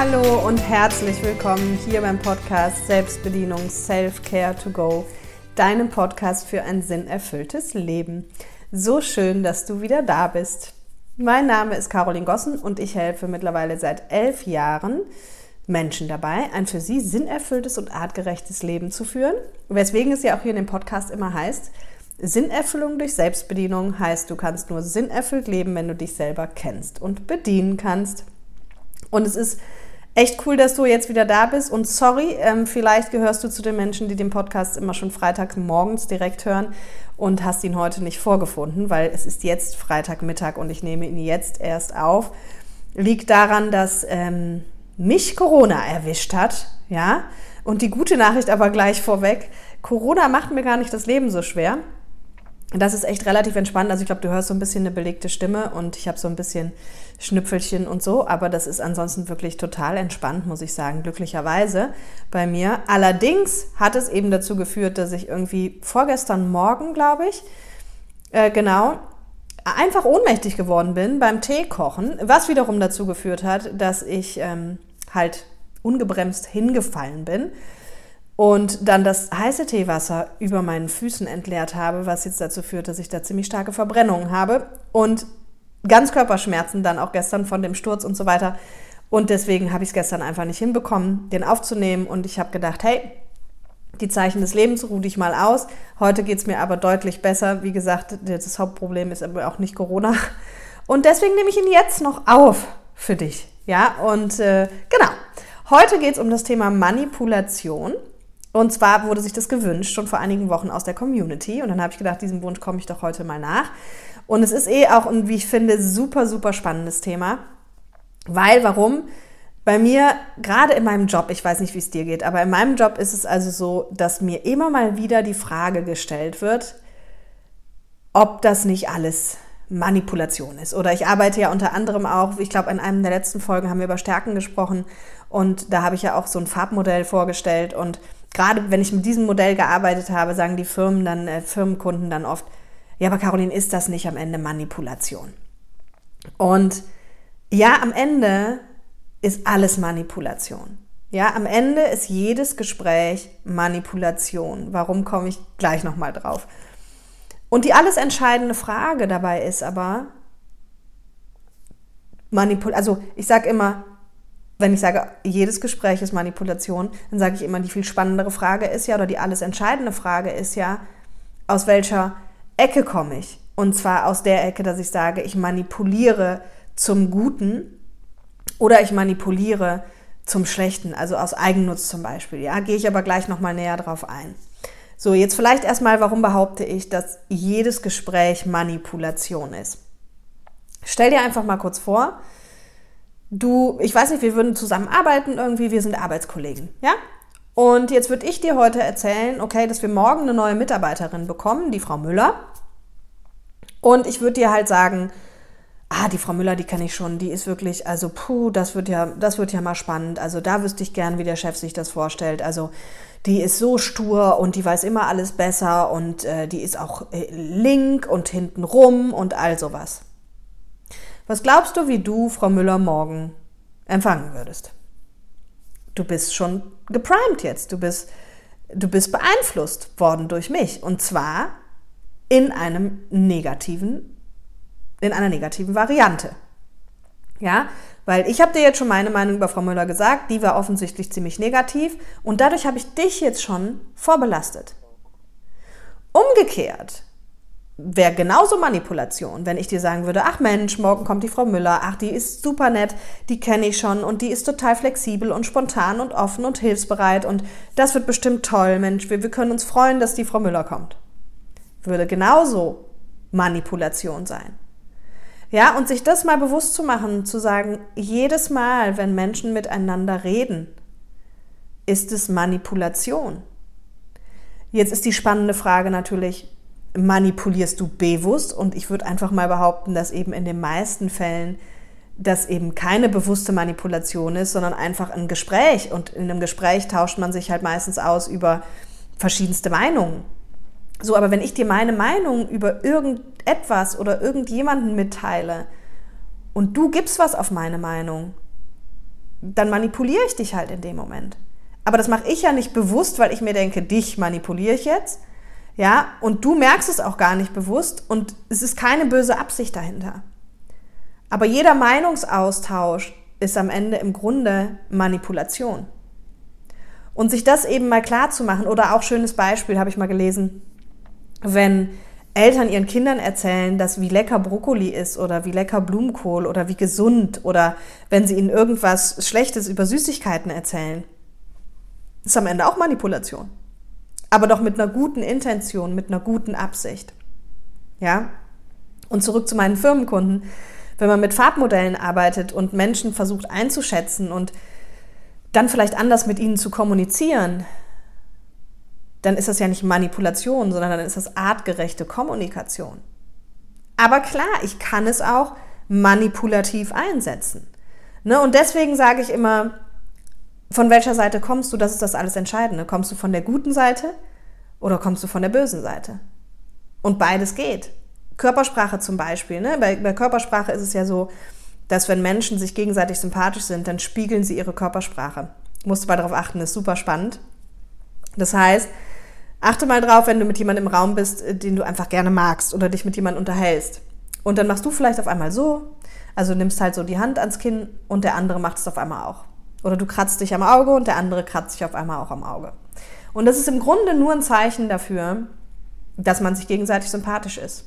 Hallo und herzlich willkommen hier beim Podcast Selbstbedienung Self-Care to Go, deinem Podcast für ein sinnerfülltes Leben. So schön, dass du wieder da bist. Mein Name ist Caroline Gossen und ich helfe mittlerweile seit elf Jahren Menschen dabei, ein für sie sinnerfülltes und artgerechtes Leben zu führen. Weswegen es ja auch hier in dem Podcast immer heißt, Sinnerfüllung durch Selbstbedienung heißt, du kannst nur sinnerfüllt leben, wenn du dich selber kennst und bedienen kannst. Und es ist echt cool, dass du jetzt wieder da bist. Und sorry, ähm, vielleicht gehörst du zu den Menschen, die den Podcast immer schon freitags morgens direkt hören und hast ihn heute nicht vorgefunden, weil es ist jetzt Freitagmittag und ich nehme ihn jetzt erst auf. Liegt daran, dass ähm, mich Corona erwischt hat, ja. Und die gute Nachricht aber gleich vorweg: Corona macht mir gar nicht das Leben so schwer. Das ist echt relativ entspannt. Also ich glaube, du hörst so ein bisschen eine belegte Stimme und ich habe so ein bisschen Schnüpfelchen und so, aber das ist ansonsten wirklich total entspannt, muss ich sagen, glücklicherweise bei mir. Allerdings hat es eben dazu geführt, dass ich irgendwie vorgestern Morgen, glaube ich, äh, genau, einfach ohnmächtig geworden bin beim Teekochen, was wiederum dazu geführt hat, dass ich ähm, halt ungebremst hingefallen bin und dann das heiße Teewasser über meinen Füßen entleert habe, was jetzt dazu führt, dass ich da ziemlich starke Verbrennungen habe und Ganzkörperschmerzen dann auch gestern von dem Sturz und so weiter. Und deswegen habe ich es gestern einfach nicht hinbekommen, den aufzunehmen. Und ich habe gedacht, hey, die Zeichen des Lebens ruhe ich mal aus. Heute geht es mir aber deutlich besser. Wie gesagt, das Hauptproblem ist aber auch nicht Corona. Und deswegen nehme ich ihn jetzt noch auf für dich. Ja, und äh, genau. Heute geht es um das Thema Manipulation. Und zwar wurde sich das gewünscht, schon vor einigen Wochen aus der Community. Und dann habe ich gedacht, diesem Wunsch komme ich doch heute mal nach. Und es ist eh auch ein, wie ich finde, super, super spannendes Thema. Weil, warum? Bei mir, gerade in meinem Job, ich weiß nicht, wie es dir geht, aber in meinem Job ist es also so, dass mir immer mal wieder die Frage gestellt wird, ob das nicht alles Manipulation ist. Oder ich arbeite ja unter anderem auch, ich glaube, in einem der letzten Folgen haben wir über Stärken gesprochen und da habe ich ja auch so ein Farbmodell vorgestellt und gerade wenn ich mit diesem Modell gearbeitet habe, sagen die Firmen dann, äh, Firmenkunden dann oft, ja, aber Caroline, ist das nicht am Ende Manipulation? Und ja, am Ende ist alles Manipulation. Ja, am Ende ist jedes Gespräch Manipulation. Warum komme ich gleich nochmal drauf? Und die alles entscheidende Frage dabei ist aber, Manipul also ich sage immer, wenn ich sage, jedes Gespräch ist Manipulation, dann sage ich immer, die viel spannendere Frage ist ja, oder die alles entscheidende Frage ist ja, aus welcher Ecke komme ich? Und zwar aus der Ecke, dass ich sage, ich manipuliere zum Guten oder ich manipuliere zum Schlechten, also aus Eigennutz zum Beispiel. Ja, gehe ich aber gleich nochmal näher drauf ein. So, jetzt vielleicht erstmal, warum behaupte ich, dass jedes Gespräch Manipulation ist? Stell dir einfach mal kurz vor, du, ich weiß nicht, wir würden zusammenarbeiten irgendwie, wir sind Arbeitskollegen, ja? Und jetzt würde ich dir heute erzählen, okay, dass wir morgen eine neue Mitarbeiterin bekommen, die Frau Müller. Und ich würde dir halt sagen, ah, die Frau Müller, die kenne ich schon, die ist wirklich, also puh, das wird ja, das wird ja mal spannend. Also da wüsste ich gern, wie der Chef sich das vorstellt. Also die ist so stur und die weiß immer alles besser und äh, die ist auch äh, link und hinten rum und all sowas. Was glaubst du, wie du Frau Müller morgen empfangen würdest? Du bist schon geprimed jetzt. Du bist, du bist beeinflusst worden durch mich. Und zwar in einem negativen, in einer negativen Variante. Ja, weil ich habe dir jetzt schon meine Meinung über Frau Müller gesagt, die war offensichtlich ziemlich negativ und dadurch habe ich dich jetzt schon vorbelastet. Umgekehrt wäre genauso Manipulation, wenn ich dir sagen würde, ach Mensch, morgen kommt die Frau Müller, ach, die ist super nett, die kenne ich schon und die ist total flexibel und spontan und offen und hilfsbereit und das wird bestimmt toll, Mensch, wir, wir können uns freuen, dass die Frau Müller kommt. Würde genauso Manipulation sein. Ja, und sich das mal bewusst zu machen, zu sagen, jedes Mal, wenn Menschen miteinander reden, ist es Manipulation. Jetzt ist die spannende Frage natürlich, manipulierst du bewusst? Und ich würde einfach mal behaupten, dass eben in den meisten Fällen das eben keine bewusste Manipulation ist, sondern einfach ein Gespräch. Und in einem Gespräch tauscht man sich halt meistens aus über verschiedenste Meinungen. So, aber wenn ich dir meine Meinung über irgendetwas oder irgendjemanden mitteile und du gibst was auf meine Meinung, dann manipuliere ich dich halt in dem Moment. Aber das mache ich ja nicht bewusst, weil ich mir denke, dich manipuliere ich jetzt. Ja, und du merkst es auch gar nicht bewusst und es ist keine böse Absicht dahinter. Aber jeder Meinungsaustausch ist am Ende im Grunde Manipulation. Und sich das eben mal klar zu machen, oder auch schönes Beispiel habe ich mal gelesen, wenn Eltern ihren Kindern erzählen, dass wie lecker Brokkoli ist oder wie lecker Blumenkohl oder wie gesund oder wenn sie ihnen irgendwas Schlechtes über Süßigkeiten erzählen, ist am Ende auch Manipulation. Aber doch mit einer guten Intention, mit einer guten Absicht. Ja? Und zurück zu meinen Firmenkunden. Wenn man mit Farbmodellen arbeitet und Menschen versucht einzuschätzen und dann vielleicht anders mit ihnen zu kommunizieren, dann ist das ja nicht Manipulation, sondern dann ist das artgerechte Kommunikation. Aber klar, ich kann es auch manipulativ einsetzen. Ne? Und deswegen sage ich immer, von welcher Seite kommst du, das ist das alles Entscheidende. Kommst du von der guten Seite oder kommst du von der bösen Seite? Und beides geht. Körpersprache zum Beispiel. Ne? Bei, bei Körpersprache ist es ja so, dass wenn Menschen sich gegenseitig sympathisch sind, dann spiegeln sie ihre Körpersprache. Musst du mal darauf achten, ist super spannend. Das heißt, achte mal drauf, wenn du mit jemandem im Raum bist, äh, den du einfach gerne magst oder dich mit jemandem unterhältst. Und dann machst du vielleicht auf einmal so, also nimmst halt so die Hand ans Kinn und der andere macht es auf einmal auch. Oder du kratzt dich am Auge und der andere kratzt sich auf einmal auch am Auge. Und das ist im Grunde nur ein Zeichen dafür, dass man sich gegenseitig sympathisch ist.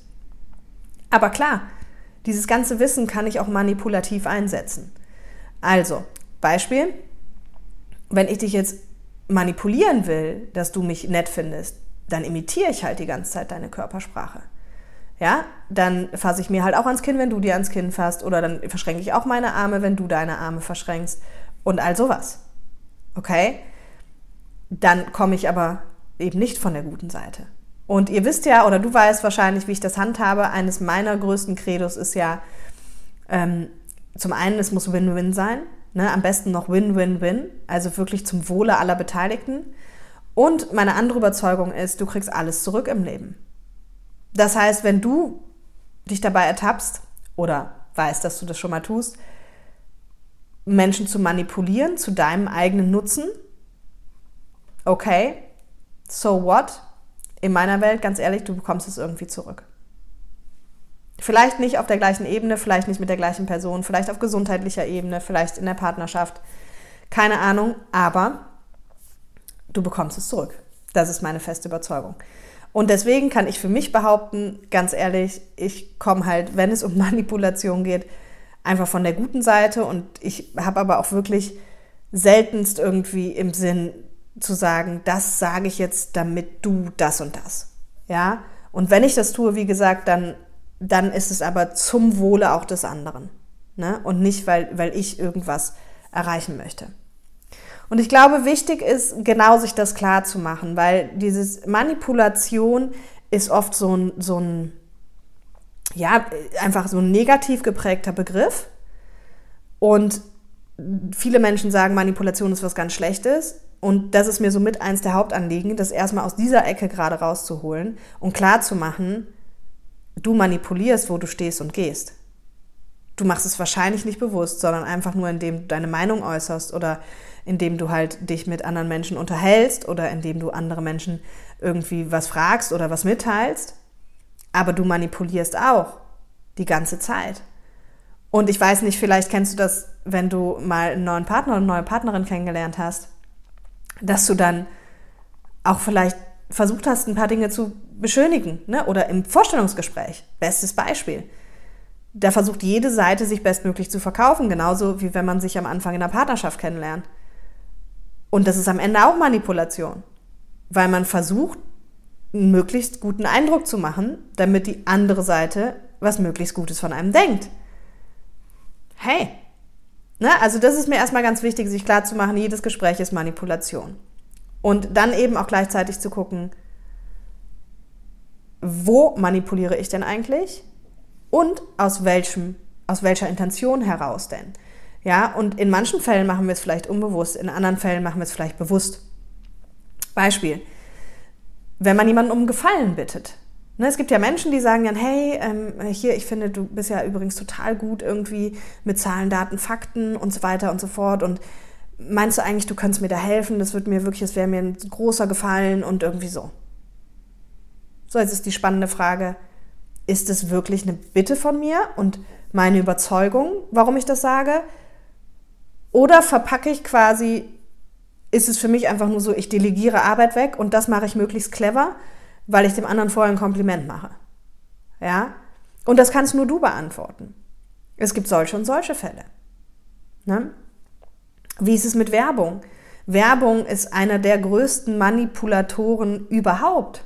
Aber klar, dieses ganze Wissen kann ich auch manipulativ einsetzen. Also, Beispiel, wenn ich dich jetzt manipulieren will, dass du mich nett findest, dann imitiere ich halt die ganze Zeit deine Körpersprache. Ja, dann fasse ich mir halt auch ans Kinn, wenn du dir ans Kinn fasst, oder dann verschränke ich auch meine Arme, wenn du deine Arme verschränkst und all sowas. Okay? Dann komme ich aber eben nicht von der guten Seite. Und ihr wisst ja, oder du weißt wahrscheinlich, wie ich das handhabe. Eines meiner größten Credos ist ja, ähm, zum einen, es muss Win-Win sein. Ne? Am besten noch Win-Win-Win, also wirklich zum Wohle aller Beteiligten. Und meine andere Überzeugung ist, du kriegst alles zurück im Leben. Das heißt, wenn du dich dabei ertappst oder weißt, dass du das schon mal tust, Menschen zu manipulieren zu deinem eigenen Nutzen, okay, so what? In meiner Welt, ganz ehrlich, du bekommst es irgendwie zurück. Vielleicht nicht auf der gleichen Ebene, vielleicht nicht mit der gleichen Person, vielleicht auf gesundheitlicher Ebene, vielleicht in der Partnerschaft. Keine Ahnung, aber du bekommst es zurück. Das ist meine feste Überzeugung. Und deswegen kann ich für mich behaupten, ganz ehrlich, ich komme halt, wenn es um Manipulation geht, einfach von der guten Seite und ich habe aber auch wirklich seltenst irgendwie im Sinn zu sagen, das sage ich jetzt, damit du das und das. Ja? Und wenn ich das tue, wie gesagt, dann dann ist es aber zum Wohle auch des anderen. Ne? Und nicht, weil, weil ich irgendwas erreichen möchte. Und ich glaube, wichtig ist, genau sich das klar zu machen, weil dieses Manipulation ist oft so ein, so ein, ja, einfach so ein negativ geprägter Begriff. Und viele Menschen sagen, Manipulation ist was ganz Schlechtes. Und das ist mir somit eins der Hauptanliegen, das erstmal aus dieser Ecke gerade rauszuholen und klar zu machen, du manipulierst, wo du stehst und gehst. Du machst es wahrscheinlich nicht bewusst, sondern einfach nur, indem du deine Meinung äußerst oder indem du halt dich mit anderen Menschen unterhältst oder indem du andere Menschen irgendwie was fragst oder was mitteilst. Aber du manipulierst auch die ganze Zeit. Und ich weiß nicht, vielleicht kennst du das, wenn du mal einen neuen Partner oder eine neue Partnerin kennengelernt hast, dass du dann auch vielleicht versucht hast, ein paar Dinge zu beschönigen ne? oder im Vorstellungsgespräch. Bestes Beispiel. Da versucht jede Seite, sich bestmöglich zu verkaufen, genauso wie wenn man sich am Anfang in der Partnerschaft kennenlernt. Und das ist am Ende auch Manipulation, weil man versucht, einen möglichst guten Eindruck zu machen, damit die andere Seite was möglichst Gutes von einem denkt. Hey, ne? also das ist mir erstmal ganz wichtig, sich klar zu machen, jedes Gespräch ist Manipulation. Und dann eben auch gleichzeitig zu gucken, wo manipuliere ich denn eigentlich und aus welchem, aus welcher Intention heraus denn. Ja, und in manchen Fällen machen wir es vielleicht unbewusst, in anderen Fällen machen wir es vielleicht bewusst. Beispiel, wenn man jemanden um Gefallen bittet. Ne, es gibt ja Menschen, die sagen dann, hey, ähm, hier, ich finde, du bist ja übrigens total gut irgendwie mit Zahlen, Daten, Fakten und so weiter und so fort. Und meinst du eigentlich, du könntest mir da helfen? Das wird mir wirklich, das wäre mir ein großer Gefallen und irgendwie so. So, jetzt ist die spannende Frage, ist es wirklich eine Bitte von mir und meine Überzeugung, warum ich das sage? Oder verpacke ich quasi, ist es für mich einfach nur so, ich delegiere Arbeit weg und das mache ich möglichst clever, weil ich dem anderen vorher ein Kompliment mache. Ja? Und das kannst nur du beantworten. Es gibt solche und solche Fälle. Ne? Wie ist es mit Werbung? Werbung ist einer der größten Manipulatoren überhaupt.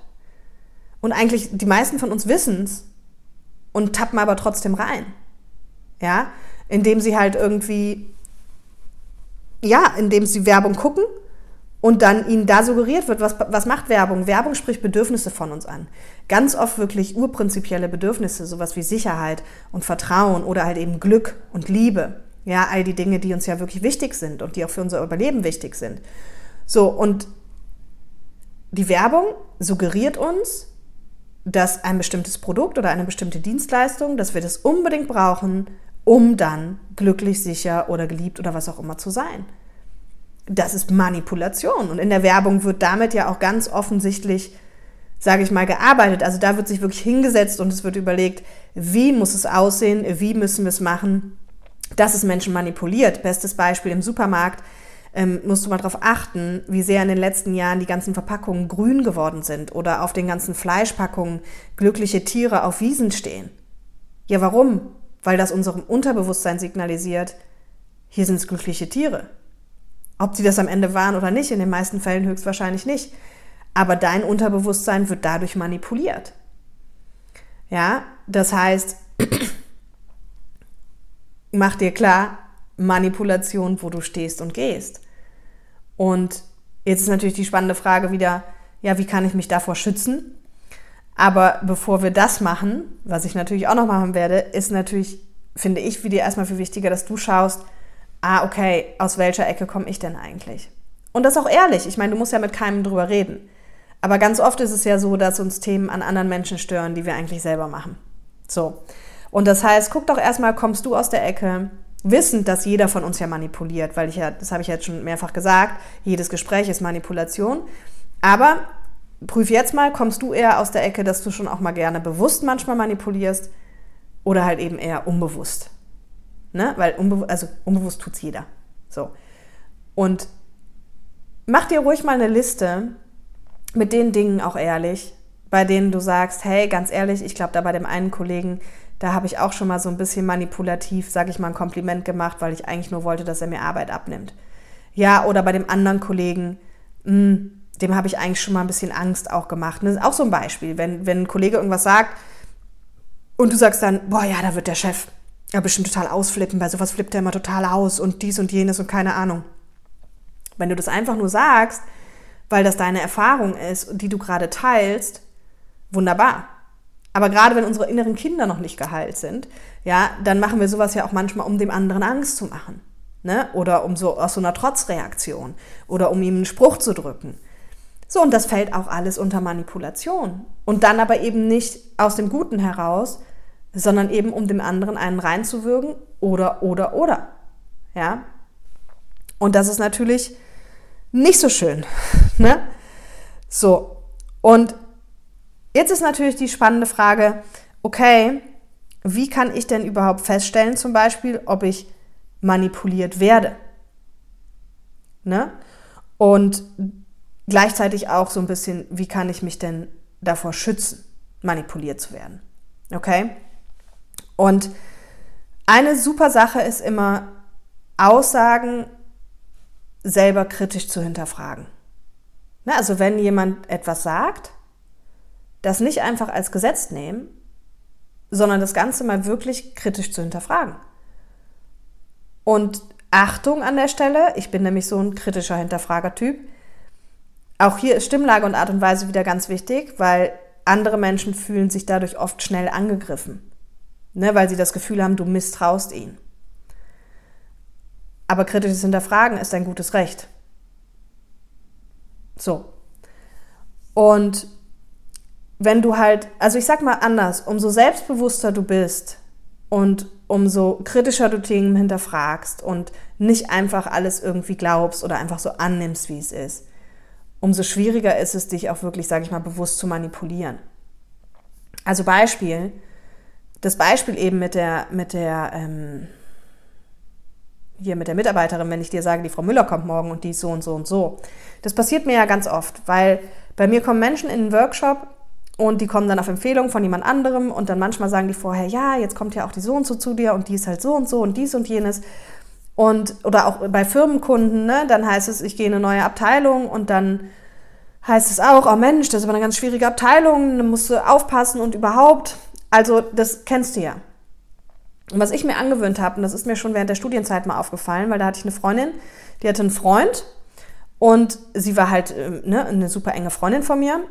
Und eigentlich die meisten von uns wissen es und tappen aber trotzdem rein. Ja, indem sie halt irgendwie, ja, indem sie Werbung gucken und dann ihnen da suggeriert wird, was, was macht Werbung? Werbung spricht Bedürfnisse von uns an. Ganz oft wirklich urprinzipielle Bedürfnisse, sowas wie Sicherheit und Vertrauen oder halt eben Glück und Liebe. Ja, all die Dinge, die uns ja wirklich wichtig sind und die auch für unser Überleben wichtig sind. So, und die Werbung suggeriert uns, dass ein bestimmtes Produkt oder eine bestimmte Dienstleistung, dass wir das unbedingt brauchen, um dann glücklich, sicher oder geliebt oder was auch immer zu sein. Das ist Manipulation und in der Werbung wird damit ja auch ganz offensichtlich, sage ich mal, gearbeitet. Also da wird sich wirklich hingesetzt und es wird überlegt, wie muss es aussehen, wie müssen wir es machen, dass es Menschen manipuliert. Bestes Beispiel im Supermarkt ähm, musst du mal darauf achten, wie sehr in den letzten Jahren die ganzen Verpackungen grün geworden sind oder auf den ganzen Fleischpackungen glückliche Tiere auf Wiesen stehen. Ja, warum? Weil das unserem Unterbewusstsein signalisiert, hier sind es glückliche Tiere. Ob sie das am Ende waren oder nicht, in den meisten Fällen höchstwahrscheinlich nicht. Aber dein Unterbewusstsein wird dadurch manipuliert. Ja, das heißt, mach dir klar, Manipulation, wo du stehst und gehst. Und jetzt ist natürlich die spannende Frage wieder, ja, wie kann ich mich davor schützen? Aber bevor wir das machen, was ich natürlich auch noch machen werde, ist natürlich, finde ich, wie dir erstmal viel wichtiger, dass du schaust, ah, okay, aus welcher Ecke komme ich denn eigentlich? Und das auch ehrlich. Ich meine, du musst ja mit keinem drüber reden. Aber ganz oft ist es ja so, dass uns Themen an anderen Menschen stören, die wir eigentlich selber machen. So. Und das heißt, guck doch erstmal, kommst du aus der Ecke, wissend, dass jeder von uns ja manipuliert, weil ich ja, das habe ich jetzt schon mehrfach gesagt, jedes Gespräch ist Manipulation. Aber prüf jetzt mal, kommst du eher aus der Ecke, dass du schon auch mal gerne bewusst manchmal manipulierst oder halt eben eher unbewusst. Ne? Weil unbe also unbewusst tut es jeder. So. Und mach dir ruhig mal eine Liste mit den Dingen auch ehrlich, bei denen du sagst, hey, ganz ehrlich, ich glaube, da bei dem einen Kollegen, da habe ich auch schon mal so ein bisschen manipulativ, sage ich mal, ein Kompliment gemacht, weil ich eigentlich nur wollte, dass er mir Arbeit abnimmt. Ja, oder bei dem anderen Kollegen, mh, hm, dem habe ich eigentlich schon mal ein bisschen Angst auch gemacht. Das ist auch so ein Beispiel, wenn, wenn ein Kollege irgendwas sagt und du sagst dann, boah, ja, da wird der Chef ja bestimmt total ausflippen, bei sowas flippt er immer total aus und dies und jenes und keine Ahnung. Wenn du das einfach nur sagst, weil das deine Erfahrung ist die du gerade teilst, wunderbar. Aber gerade wenn unsere inneren Kinder noch nicht geheilt sind, ja, dann machen wir sowas ja auch manchmal, um dem anderen Angst zu machen. Ne? Oder um so aus so einer Trotzreaktion oder um ihm einen Spruch zu drücken. So, und das fällt auch alles unter Manipulation. Und dann aber eben nicht aus dem Guten heraus, sondern eben um dem anderen einen reinzuwürgen oder, oder, oder. Ja? Und das ist natürlich nicht so schön. Ne? So, und Jetzt ist natürlich die spannende Frage, okay, wie kann ich denn überhaupt feststellen, zum Beispiel, ob ich manipuliert werde? Ne? Und gleichzeitig auch so ein bisschen, wie kann ich mich denn davor schützen, manipuliert zu werden? Okay? Und eine super Sache ist immer, Aussagen selber kritisch zu hinterfragen. Ne? Also wenn jemand etwas sagt, das nicht einfach als Gesetz nehmen, sondern das Ganze mal wirklich kritisch zu hinterfragen. Und Achtung an der Stelle, ich bin nämlich so ein kritischer Hinterfragertyp. Auch hier ist Stimmlage und Art und Weise wieder ganz wichtig, weil andere Menschen fühlen sich dadurch oft schnell angegriffen, ne, weil sie das Gefühl haben, du misstraust ihnen. Aber kritisches Hinterfragen ist ein gutes Recht. So. Und wenn du halt, also ich sag mal anders, umso selbstbewusster du bist und umso kritischer du Dinge hinterfragst und nicht einfach alles irgendwie glaubst oder einfach so annimmst, wie es ist, umso schwieriger ist es, dich auch wirklich, sage ich mal, bewusst zu manipulieren. Also Beispiel, das Beispiel eben mit der, mit der, ähm, hier mit der Mitarbeiterin, wenn ich dir sage, die Frau Müller kommt morgen und die ist so und so und so. Das passiert mir ja ganz oft, weil bei mir kommen Menschen in den Workshop und die kommen dann auf Empfehlung von jemand anderem und dann manchmal sagen die vorher, ja, jetzt kommt ja auch die so und so zu dir und die ist halt so und so und dies und jenes. Und, oder auch bei Firmenkunden, ne, dann heißt es, ich gehe in eine neue Abteilung und dann heißt es auch, oh Mensch, das ist aber eine ganz schwierige Abteilung, da musst du aufpassen und überhaupt. Also, das kennst du ja. Und was ich mir angewöhnt habe, und das ist mir schon während der Studienzeit mal aufgefallen, weil da hatte ich eine Freundin, die hatte einen Freund und sie war halt äh, ne, eine super enge Freundin von mir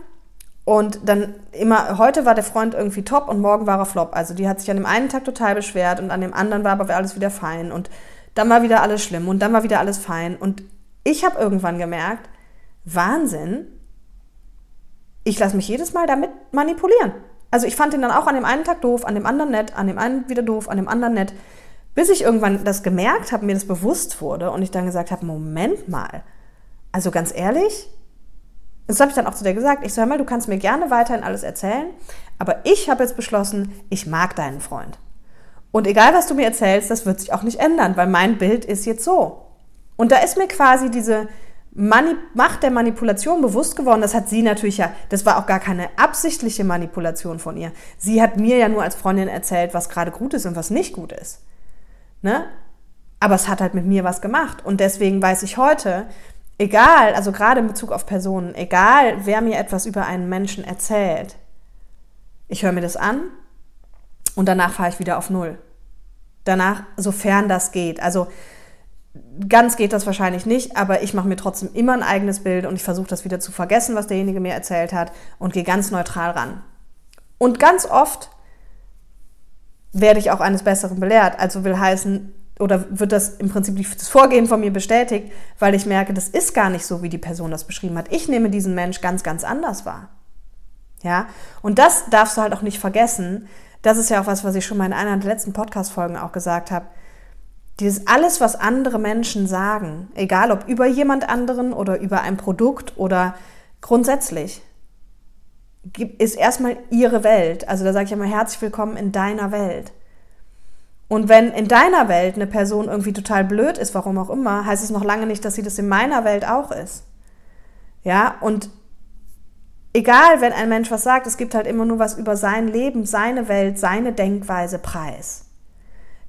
und dann immer, heute war der Freund irgendwie top und morgen war er flop. Also die hat sich an dem einen Tag total beschwert und an dem anderen war aber alles wieder fein. Und dann war wieder alles schlimm und dann war wieder alles fein. Und ich habe irgendwann gemerkt, Wahnsinn, ich lasse mich jedes Mal damit manipulieren. Also ich fand ihn dann auch an dem einen Tag doof, an dem anderen nett, an dem einen wieder doof, an dem anderen nett. Bis ich irgendwann das gemerkt habe, mir das bewusst wurde und ich dann gesagt habe, Moment mal, also ganz ehrlich, das habe ich dann auch zu dir gesagt. Ich hör mal, du kannst mir gerne weiterhin alles erzählen, aber ich habe jetzt beschlossen, ich mag deinen Freund. Und egal, was du mir erzählst, das wird sich auch nicht ändern, weil mein Bild ist jetzt so. Und da ist mir quasi diese Mani Macht der Manipulation bewusst geworden. Das hat sie natürlich ja, das war auch gar keine absichtliche Manipulation von ihr. Sie hat mir ja nur als Freundin erzählt, was gerade gut ist und was nicht gut ist. Ne? Aber es hat halt mit mir was gemacht. Und deswegen weiß ich heute, egal, also gerade in Bezug auf Personen, egal wer mir etwas über einen Menschen erzählt, ich höre mir das an und danach fahre ich wieder auf Null. Danach, sofern das geht. Also ganz geht das wahrscheinlich nicht, aber ich mache mir trotzdem immer ein eigenes Bild und ich versuche das wieder zu vergessen, was derjenige mir erzählt hat und gehe ganz neutral ran. Und ganz oft werde ich auch eines Besseren belehrt. Also will heißen, oder wird das im Prinzip das Vorgehen von mir bestätigt, weil ich merke, das ist gar nicht so, wie die Person das beschrieben hat. Ich nehme diesen Mensch ganz, ganz anders wahr. Ja, und das darfst du halt auch nicht vergessen. Das ist ja auch was, was ich schon mal in einer der letzten Podcast-Folgen auch gesagt habe. Dieses alles, was andere Menschen sagen, egal ob über jemand anderen oder über ein Produkt oder grundsätzlich, ist erstmal ihre Welt. Also da sage ich immer herzlich willkommen in deiner Welt. Und wenn in deiner Welt eine Person irgendwie total blöd ist, warum auch immer, heißt es noch lange nicht, dass sie das in meiner Welt auch ist. Ja, und egal, wenn ein Mensch was sagt, es gibt halt immer nur was über sein Leben, seine Welt, seine Denkweise preis.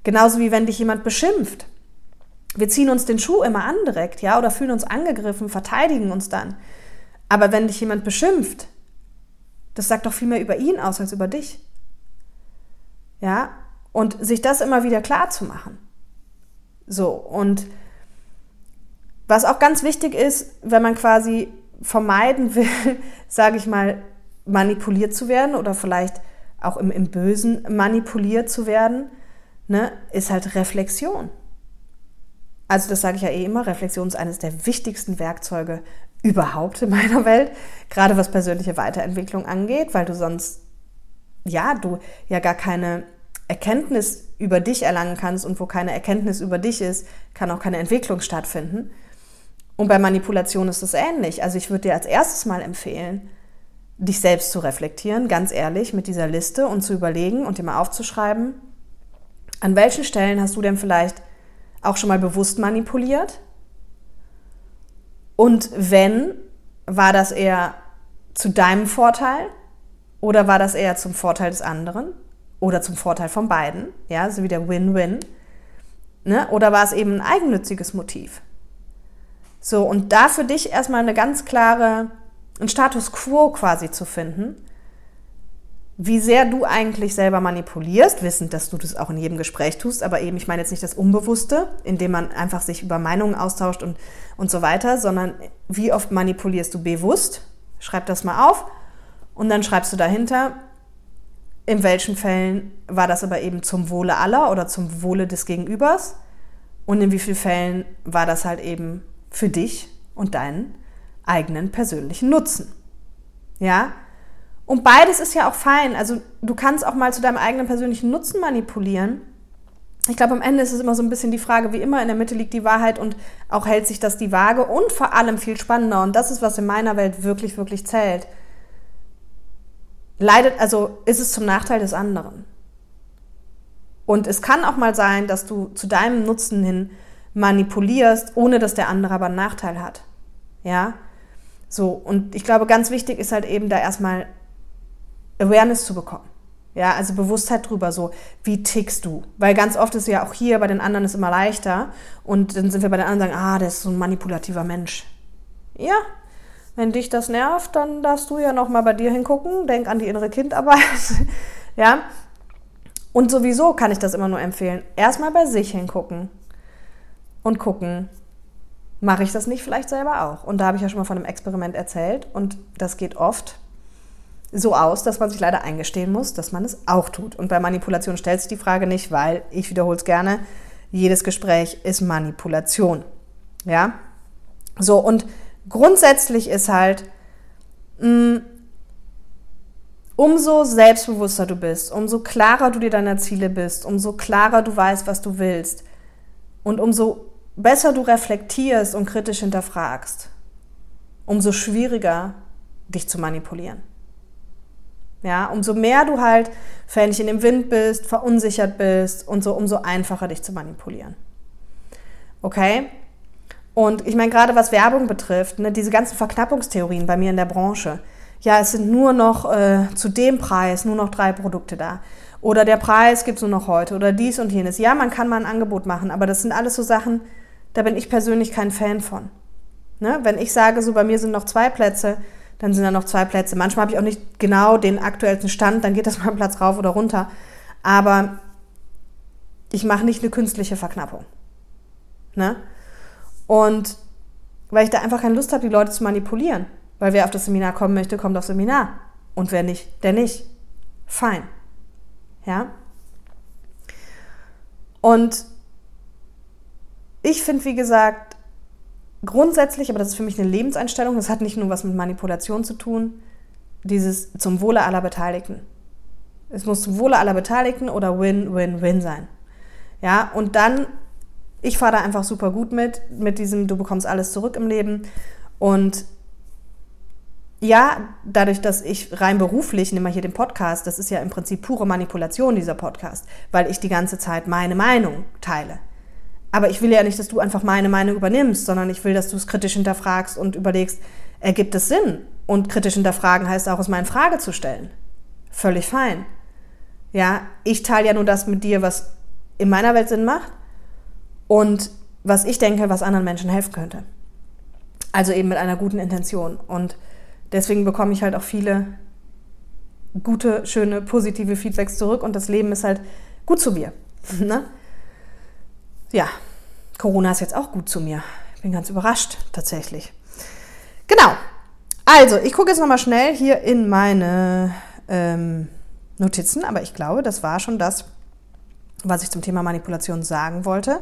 Genauso wie wenn dich jemand beschimpft. Wir ziehen uns den Schuh immer an direkt, ja, oder fühlen uns angegriffen, verteidigen uns dann. Aber wenn dich jemand beschimpft, das sagt doch viel mehr über ihn aus als über dich. Ja, und sich das immer wieder klar zu machen. So, und was auch ganz wichtig ist, wenn man quasi vermeiden will, sage ich mal, manipuliert zu werden oder vielleicht auch im, im Bösen manipuliert zu werden, ne, ist halt Reflexion. Also das sage ich ja eh immer, Reflexion ist eines der wichtigsten Werkzeuge überhaupt in meiner Welt, gerade was persönliche Weiterentwicklung angeht, weil du sonst, ja, du ja gar keine Erkenntnis über dich erlangen kannst und wo keine Erkenntnis über dich ist, kann auch keine Entwicklung stattfinden. Und bei Manipulation ist es ähnlich. Also ich würde dir als erstes mal empfehlen, dich selbst zu reflektieren, ganz ehrlich, mit dieser Liste und zu überlegen und dir mal aufzuschreiben, an welchen Stellen hast du denn vielleicht auch schon mal bewusst manipuliert? Und wenn, war das eher zu deinem Vorteil oder war das eher zum Vorteil des anderen? oder zum Vorteil von beiden, ja, so wie der Win-Win. Ne? Oder war es eben ein eigennütziges Motiv? So, und da für dich erstmal eine ganz klare, einen Status quo quasi zu finden, wie sehr du eigentlich selber manipulierst, wissend, dass du das auch in jedem Gespräch tust, aber eben, ich meine jetzt nicht das Unbewusste, indem man einfach sich über Meinungen austauscht und, und so weiter, sondern wie oft manipulierst du bewusst? Schreib das mal auf und dann schreibst du dahinter, in welchen Fällen war das aber eben zum Wohle aller oder zum Wohle des Gegenübers? Und in wie vielen Fällen war das halt eben für dich und deinen eigenen persönlichen Nutzen? Ja? Und beides ist ja auch fein. Also du kannst auch mal zu deinem eigenen persönlichen Nutzen manipulieren. Ich glaube, am Ende ist es immer so ein bisschen die Frage, wie immer in der Mitte liegt die Wahrheit und auch hält sich das die Waage und vor allem viel spannender. Und das ist, was in meiner Welt wirklich, wirklich zählt. Leidet, also ist es zum Nachteil des anderen. Und es kann auch mal sein, dass du zu deinem Nutzen hin manipulierst, ohne dass der andere aber einen Nachteil hat. Ja? So, und ich glaube, ganz wichtig ist halt eben da erstmal Awareness zu bekommen. Ja, also Bewusstheit drüber, so, wie tickst du? Weil ganz oft ist ja auch hier bei den anderen ist immer leichter und dann sind wir bei den anderen sagen, ah, der ist so ein manipulativer Mensch. Ja, wenn dich das nervt, dann darfst du ja nochmal bei dir hingucken, denk an die innere Kindarbeit. ja, und sowieso kann ich das immer nur empfehlen. Erstmal bei sich hingucken und gucken, mache ich das nicht vielleicht selber auch? Und da habe ich ja schon mal von einem Experiment erzählt und das geht oft so aus, dass man sich leider eingestehen muss, dass man es auch tut. Und bei Manipulation stellt sich die Frage nicht, weil, ich wiederhole es gerne, jedes Gespräch ist Manipulation. Ja? So, und grundsätzlich ist halt, mh, mm, umso selbstbewusster du bist, umso klarer du dir deiner Ziele bist, umso klarer du weißt, was du willst und umso besser du reflektierst und kritisch hinterfragst, umso schwieriger dich zu manipulieren. Ja, umso mehr du halt Fähnchen im Wind bist, verunsichert bist und so, umso einfacher dich zu manipulieren. Okay? Und ich meine, gerade was Werbung betrifft, ne, diese ganzen Verknappungstheorien bei mir in der Branche, ja, es sind nur noch äh, zu dem Preis nur noch drei Produkte da. Oder der Preis gibt es nur noch heute oder dies und jenes. Ja, man kann mal ein Angebot machen, aber das sind alles so Sachen, da bin ich persönlich kein Fan von. Ne? Wenn ich sage, so bei mir sind noch zwei Plätze, dann sind da noch zwei Plätze. Manchmal habe ich auch nicht genau den aktuellsten Stand, dann geht das mal einen Platz rauf oder runter. Aber ich mache nicht eine künstliche Verknappung. Ne? Und weil ich da einfach keine Lust habe, die Leute zu manipulieren. Weil wer auf das Seminar kommen möchte, kommt aufs Seminar. Und wer nicht, der nicht. Fein. Ja? Und ich finde, wie gesagt, grundsätzlich, aber das ist für mich eine Lebenseinstellung, das hat nicht nur was mit Manipulation zu tun, dieses zum Wohle aller Beteiligten. Es muss zum Wohle aller Beteiligten oder Win-Win-Win sein. Ja, und dann, ich fahre da einfach super gut mit, mit diesem, du bekommst alles zurück im Leben. Und ja, dadurch, dass ich rein beruflich, nehme mal hier den Podcast, das ist ja im Prinzip pure Manipulation, dieser Podcast, weil ich die ganze Zeit meine Meinung teile. Aber ich will ja nicht, dass du einfach meine Meinung übernimmst, sondern ich will, dass du es kritisch hinterfragst und überlegst, ergibt es Sinn? Und kritisch hinterfragen heißt auch, es mal in Frage zu stellen. Völlig fein. Ja, ich teile ja nur das mit dir, was in meiner Welt Sinn macht und was ich denke, was anderen Menschen helfen könnte. Also eben mit einer guten Intention. Und deswegen bekomme ich halt auch viele gute, schöne, positive Feedbacks zurück und das Leben ist halt gut zu mir. ne? Ja, Corona ist jetzt auch gut zu mir. Ich bin ganz überrascht, tatsächlich. Genau. Also, ich gucke jetzt nochmal schnell hier in meine ähm, Notizen, aber ich glaube, das war schon das, was ich zum Thema Manipulation sagen wollte.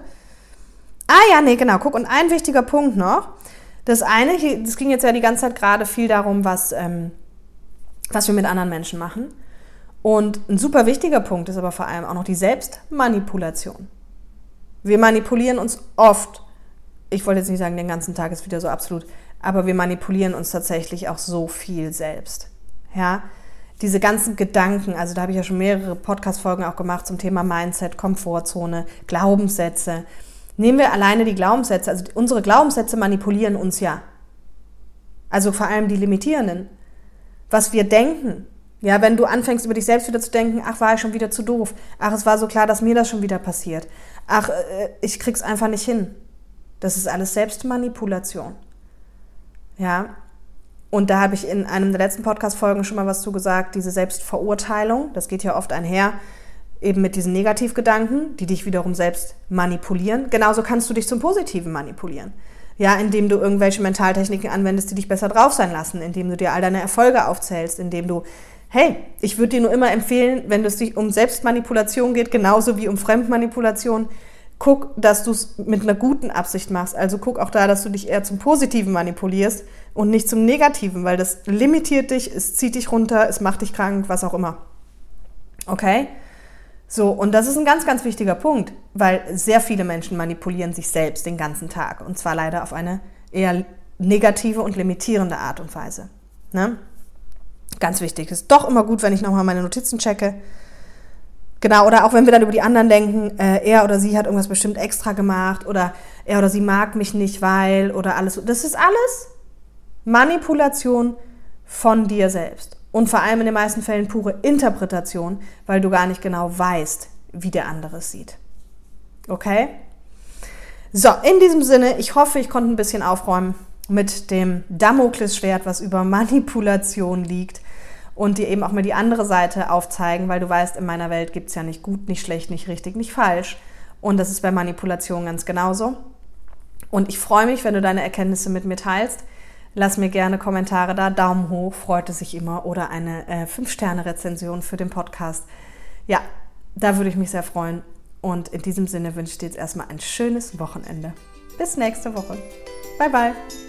Ah ja, nee, genau. Guck, und ein wichtiger Punkt noch. Das eine, das ging jetzt ja die ganze Zeit gerade viel darum, was, ähm, was wir mit anderen Menschen machen. Und ein super wichtiger Punkt ist aber vor allem auch noch die Selbstmanipulation. Wir manipulieren uns oft. Ich wollte jetzt nicht sagen, den ganzen Tag ist wieder so absolut, aber wir manipulieren uns tatsächlich auch so viel selbst. Ja, diese ganzen Gedanken, also da habe ich ja schon mehrere Podcast-Folgen auch gemacht zum Thema Mindset, Komfortzone, Glaubenssätze. Nehmen wir alleine die Glaubenssätze, also unsere Glaubenssätze manipulieren uns ja. Also vor allem die limitierenden. Was wir denken. Ja, wenn du anfängst über dich selbst wieder zu denken, ach, war ich schon wieder zu doof. Ach, es war so klar, dass mir das schon wieder passiert. Ach, äh, ich krieg's einfach nicht hin. Das ist alles Selbstmanipulation. Ja. Und da habe ich in einem der letzten Podcast-Folgen schon mal was zu gesagt, diese Selbstverurteilung, das geht ja oft einher eben mit diesen Negativgedanken, die dich wiederum selbst manipulieren. Genauso kannst du dich zum Positiven manipulieren. Ja, indem du irgendwelche Mentaltechniken anwendest, die dich besser drauf sein lassen, indem du dir all deine Erfolge aufzählst, indem du, hey, ich würde dir nur immer empfehlen, wenn es um Selbstmanipulation geht, genauso wie um Fremdmanipulation, guck, dass du es mit einer guten Absicht machst. Also guck auch da, dass du dich eher zum Positiven manipulierst und nicht zum Negativen, weil das limitiert dich, es zieht dich runter, es macht dich krank, was auch immer. Okay? So, und das ist ein ganz, ganz wichtiger Punkt, weil sehr viele Menschen manipulieren sich selbst den ganzen Tag. Und zwar leider auf eine eher negative und limitierende Art und Weise. Ne? Ganz wichtig. Ist doch immer gut, wenn ich nochmal meine Notizen checke. Genau, oder auch wenn wir dann über die anderen denken, äh, er oder sie hat irgendwas bestimmt extra gemacht oder er oder sie mag mich nicht, weil oder alles. Das ist alles Manipulation von dir selbst. Und vor allem in den meisten Fällen pure Interpretation, weil du gar nicht genau weißt, wie der andere es sieht. Okay? So, in diesem Sinne, ich hoffe, ich konnte ein bisschen aufräumen mit dem Damoklesschwert, was über Manipulation liegt und dir eben auch mal die andere Seite aufzeigen, weil du weißt, in meiner Welt gibt es ja nicht gut, nicht schlecht, nicht richtig, nicht falsch. Und das ist bei Manipulation ganz genauso. Und ich freue mich, wenn du deine Erkenntnisse mit mir teilst. Lass mir gerne Kommentare da, Daumen hoch, freut es sich immer oder eine äh, 5-Sterne-Rezension für den Podcast. Ja, da würde ich mich sehr freuen. Und in diesem Sinne wünsche ich dir jetzt erstmal ein schönes Wochenende. Bis nächste Woche. Bye, bye.